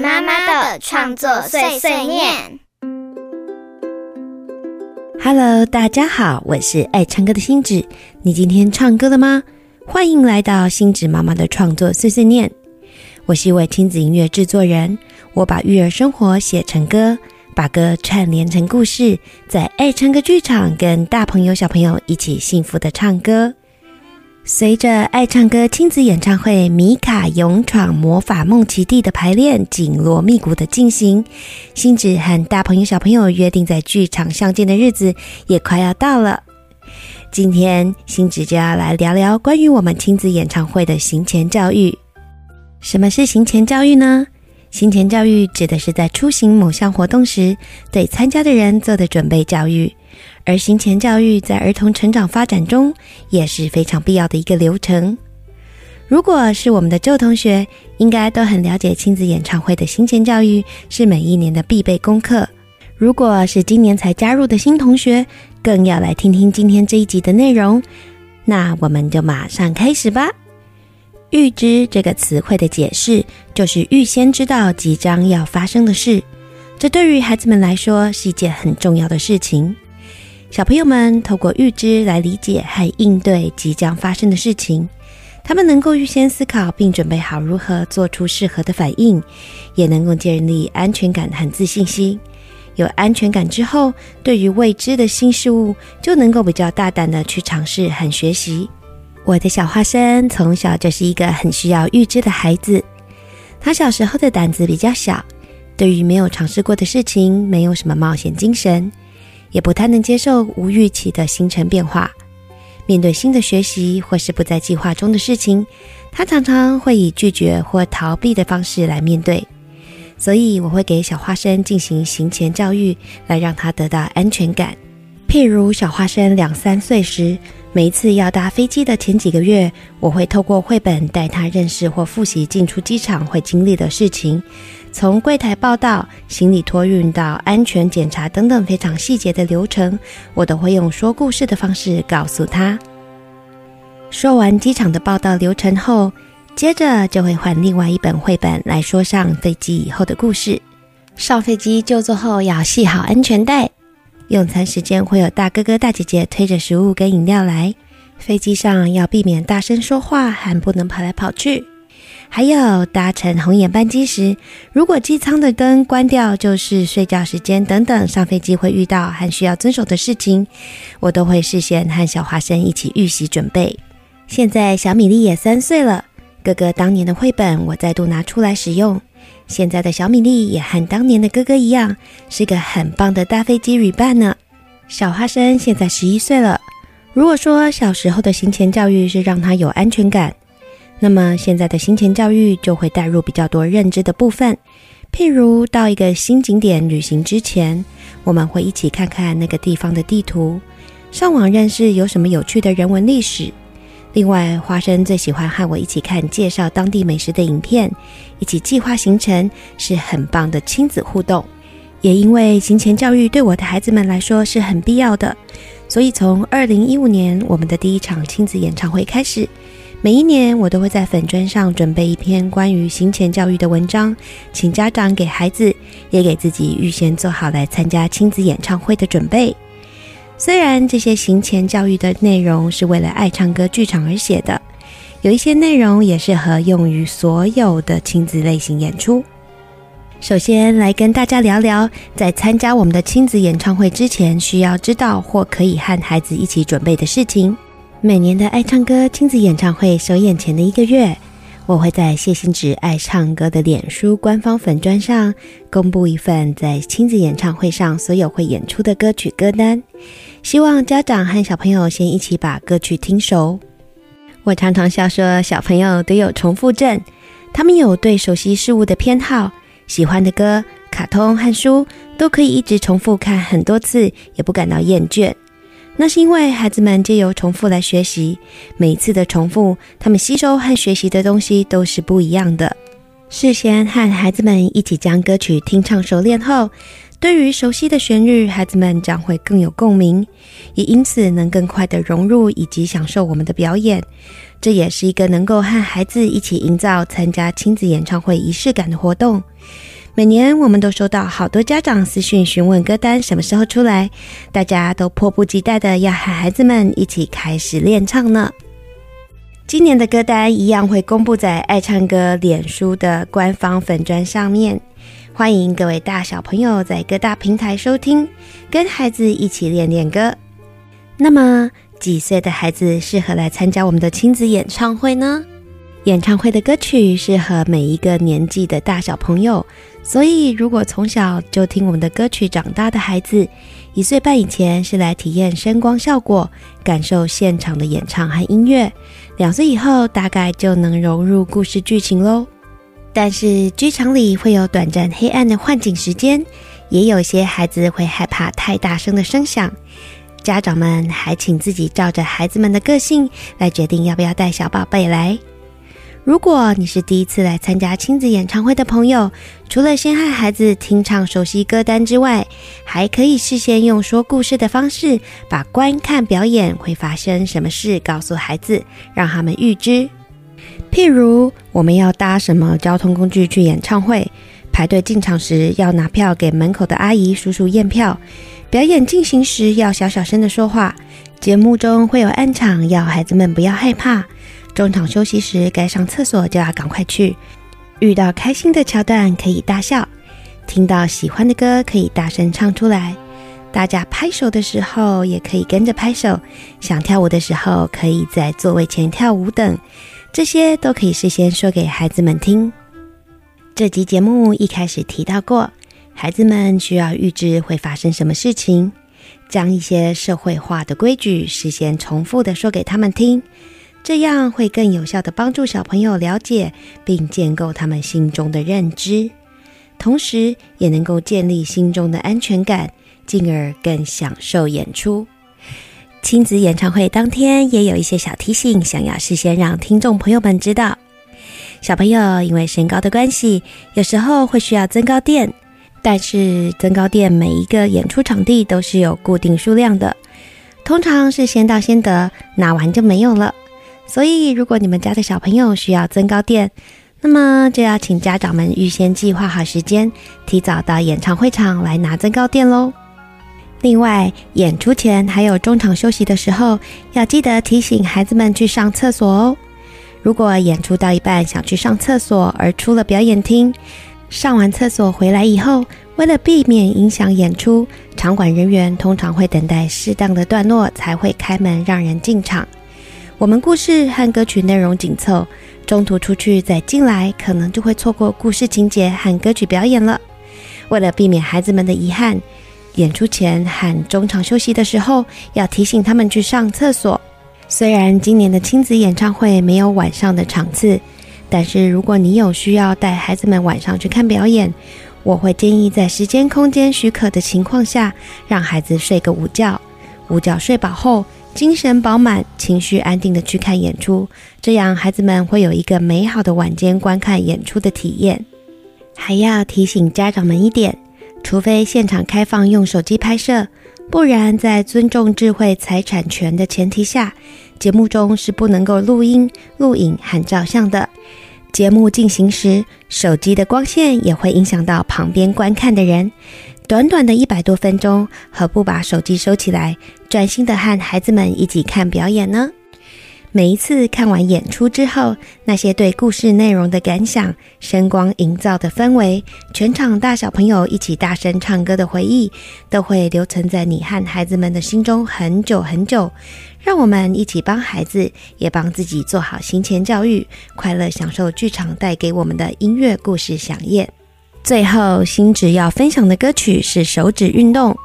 妈妈的创作碎碎念。Hello，大家好，我是爱唱歌的星子。你今天唱歌了吗？欢迎来到星子妈妈的创作碎碎念。我是一位亲子音乐制作人，我把育儿生活写成歌，把歌串联成故事，在爱唱歌剧场跟大朋友小朋友一起幸福的唱歌。随着爱唱歌亲子演唱会《米卡勇闯魔法梦奇地》的排练紧锣密鼓的进行，星子和大朋友小朋友约定在剧场相见的日子也快要到了。今天，星子就要来聊聊关于我们亲子演唱会的行前教育。什么是行前教育呢？行前教育指的是在出行某项活动时，对参加的人做的准备教育。而行前教育在儿童成长发展中也是非常必要的一个流程。如果是我们的旧同学，应该都很了解亲子演唱会的行前教育是每一年的必备功课。如果是今年才加入的新同学，更要来听听今天这一集的内容。那我们就马上开始吧。预知这个词汇的解释，就是预先知道即将要发生的事。这对于孩子们来说是一件很重要的事情。小朋友们透过预知来理解和应对即将发生的事情，他们能够预先思考并准备好如何做出适合的反应，也能够建立安全感和自信心。有安全感之后，对于未知的新事物就能够比较大胆的去尝试和学习。我的小花生从小就是一个很需要预知的孩子，他小时候的胆子比较小，对于没有尝试过的事情没有什么冒险精神。也不太能接受无预期的行程变化，面对新的学习或是不在计划中的事情，他常常会以拒绝或逃避的方式来面对。所以我会给小花生进行行前教育，来让他得到安全感。譬如小花生两三岁时，每一次要搭飞机的前几个月，我会透过绘本带他认识或复习进出机场会经历的事情。从柜台报到、行李托运到安全检查等等非常细节的流程，我都会用说故事的方式告诉他。说完机场的报到流程后，接着就会换另外一本绘本来说上飞机以后的故事。上飞机就座后要系好安全带，用餐时间会有大哥哥大姐姐推着食物跟饮料来。飞机上要避免大声说话，还不能跑来跑去。还有搭乘红眼班机时，如果机舱的灯关掉，就是睡觉时间等等，上飞机会遇到和需要遵守的事情，我都会事先和小花生一起预习准备。现在小米粒也三岁了，哥哥当年的绘本我再度拿出来使用。现在的小米粒也和当年的哥哥一样，是个很棒的大飞机旅伴呢。小花生现在十一岁了，如果说小时候的行前教育是让他有安全感。那么现在的行前教育就会带入比较多认知的部分，譬如到一个新景点旅行之前，我们会一起看看那个地方的地图，上网认识有什么有趣的人文历史。另外，花生最喜欢和我一起看介绍当地美食的影片，一起计划行程，是很棒的亲子互动。也因为行前教育对我的孩子们来说是很必要的，所以从二零一五年我们的第一场亲子演唱会开始。每一年，我都会在粉砖上准备一篇关于行前教育的文章，请家长给孩子，也给自己预先做好来参加亲子演唱会的准备。虽然这些行前教育的内容是为了爱唱歌剧场而写的，有一些内容也适合用于所有的亲子类型演出。首先来跟大家聊聊，在参加我们的亲子演唱会之前，需要知道或可以和孩子一起准备的事情。每年的爱唱歌亲子演唱会首演前的一个月，我会在谢欣芷爱唱歌的脸书官方粉砖上公布一份在亲子演唱会上所有会演出的歌曲歌单，希望家长和小朋友先一起把歌曲听熟。我常常笑说，小朋友都有重复症，他们有对熟悉事物的偏好，喜欢的歌、卡通和书都可以一直重复看很多次，也不感到厌倦。那是因为孩子们借由重复来学习，每一次的重复，他们吸收和学习的东西都是不一样的。事先和孩子们一起将歌曲听唱熟练后，对于熟悉的旋律，孩子们将会更有共鸣，也因此能更快的融入以及享受我们的表演。这也是一个能够和孩子一起营造参加亲子演唱会仪式感的活动。每年我们都收到好多家长私讯询问歌单什么时候出来，大家都迫不及待的要和孩子们一起开始练唱呢。今年的歌单一样会公布在爱唱歌脸书的官方粉砖上面，欢迎各位大小朋友在各大平台收听，跟孩子一起练练歌。那么几岁的孩子适合来参加我们的亲子演唱会呢？演唱会的歌曲适合每一个年纪的大小朋友，所以如果从小就听我们的歌曲长大的孩子，一岁半以前是来体验声光效果，感受现场的演唱和音乐；两岁以后大概就能融入故事剧情喽。但是剧场里会有短暂黑暗的幻景时间，也有些孩子会害怕太大声的声响。家长们还请自己照着孩子们的个性来决定要不要带小宝贝来。如果你是第一次来参加亲子演唱会的朋友，除了先和孩子听唱熟悉歌单之外，还可以事先用说故事的方式，把观看表演会发生什么事告诉孩子，让他们预知。譬如我们要搭什么交通工具去演唱会，排队进场时要拿票给门口的阿姨叔叔验票，表演进行时要小小声的说话，节目中会有暗场，要孩子们不要害怕。中场休息时，该上厕所就要赶快去。遇到开心的桥段可以大笑，听到喜欢的歌可以大声唱出来。大家拍手的时候也可以跟着拍手，想跳舞的时候可以在座位前跳舞等，这些都可以事先说给孩子们听。这集节目一开始提到过，孩子们需要预知会发生什么事情，将一些社会化的规矩事先重复的说给他们听。这样会更有效的帮助小朋友了解并建构他们心中的认知，同时也能够建立心中的安全感，进而更享受演出。亲子演唱会当天也有一些小提醒，想要事先让听众朋友们知道。小朋友因为身高的关系，有时候会需要增高垫，但是增高垫每一个演出场地都是有固定数量的，通常是先到先得，拿完就没有了。所以，如果你们家的小朋友需要增高垫，那么就要请家长们预先计划好时间，提早到演唱会场来拿增高垫喽。另外，演出前还有中场休息的时候，要记得提醒孩子们去上厕所哦。如果演出到一半想去上厕所而出了表演厅，上完厕所回来以后，为了避免影响演出，场馆人员通常会等待适当的段落才会开门让人进场。我们故事和歌曲内容紧凑，中途出去再进来，可能就会错过故事情节和歌曲表演了。为了避免孩子们的遗憾，演出前和中场休息的时候，要提醒他们去上厕所。虽然今年的亲子演唱会没有晚上的场次，但是如果你有需要带孩子们晚上去看表演，我会建议在时间空间许可的情况下，让孩子睡个午觉。午觉睡饱后。精神饱满、情绪安定的去看演出，这样孩子们会有一个美好的晚间观看演出的体验。还要提醒家长们一点：除非现场开放用手机拍摄，不然在尊重智慧财产权的前提下，节目中是不能够录音、录影和照相的。节目进行时，手机的光线也会影响到旁边观看的人。短短的一百多分钟，何不把手机收起来，专心的和孩子们一起看表演呢？每一次看完演出之后，那些对故事内容的感想、声光营造的氛围、全场大小朋友一起大声唱歌的回忆，都会留存在你和孩子们的心中很久很久。让我们一起帮孩子，也帮自己做好行前教育，快乐享受剧场带给我们的音乐故事响宴。最后，星子要分享的歌曲是手指运动。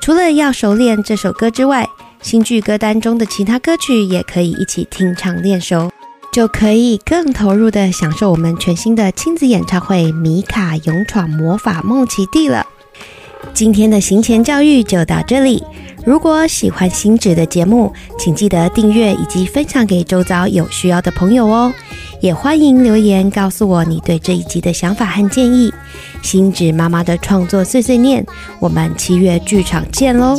除了要熟练这首歌之外，新剧歌单中的其他歌曲也可以一起听唱练熟，就可以更投入的享受我们全新的亲子演唱会《米卡勇闯魔法梦奇地》了。今天的行前教育就到这里。如果喜欢星子的节目，请记得订阅以及分享给周遭有需要的朋友哦。也欢迎留言告诉我你对这一集的想法和建议。星子妈妈的创作碎碎念，我们七月剧场见喽！